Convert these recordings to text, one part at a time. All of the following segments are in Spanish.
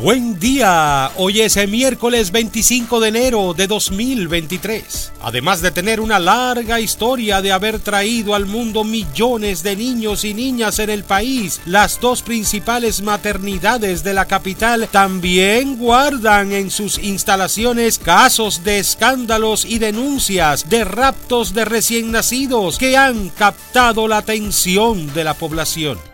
Buen día, hoy es el miércoles 25 de enero de 2023. Además de tener una larga historia de haber traído al mundo millones de niños y niñas en el país, las dos principales maternidades de la capital también guardan en sus instalaciones casos de escándalos y denuncias de raptos de recién nacidos que han captado la atención de la población.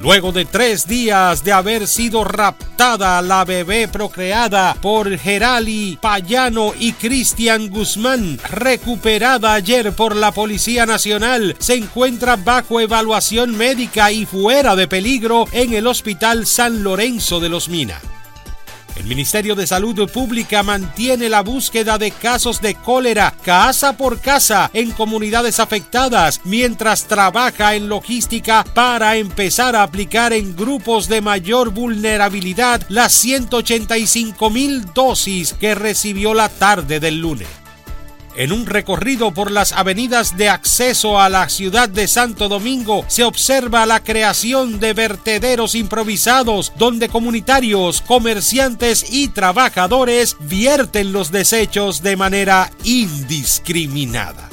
Luego de tres días de haber sido raptada la bebé procreada por Gerali Payano y Cristian Guzmán, recuperada ayer por la Policía Nacional, se encuentra bajo evaluación médica y fuera de peligro en el Hospital San Lorenzo de los Minas. El Ministerio de Salud Pública mantiene la búsqueda de casos de cólera casa por casa en comunidades afectadas mientras trabaja en logística para empezar a aplicar en grupos de mayor vulnerabilidad las 185 mil dosis que recibió la tarde del lunes. En un recorrido por las avenidas de acceso a la ciudad de Santo Domingo se observa la creación de vertederos improvisados donde comunitarios, comerciantes y trabajadores vierten los desechos de manera indiscriminada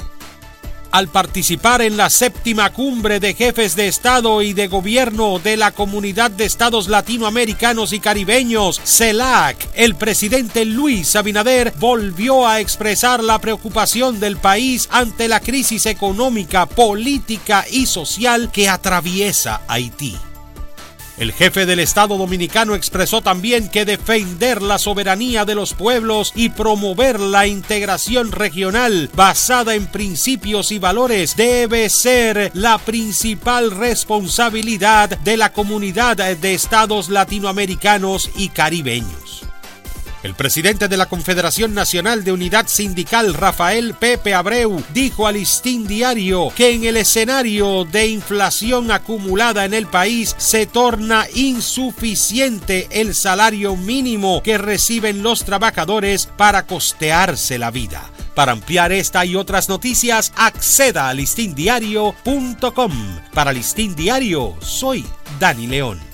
al participar en la séptima cumbre de jefes de Estado y de Gobierno de la Comunidad de Estados Latinoamericanos y Caribeños, CELAC, el presidente Luis Abinader volvió a expresar la preocupación del país ante la crisis económica, política y social que atraviesa Haití. El jefe del Estado dominicano expresó también que defender la soberanía de los pueblos y promover la integración regional basada en principios y valores debe ser la principal responsabilidad de la comunidad de estados latinoamericanos y caribeños. El presidente de la Confederación Nacional de Unidad Sindical, Rafael Pepe Abreu, dijo al Listín Diario que en el escenario de inflación acumulada en el país se torna insuficiente el salario mínimo que reciben los trabajadores para costearse la vida. Para ampliar esta y otras noticias, acceda a listindiario.com. Para Listín Diario, soy Dani León.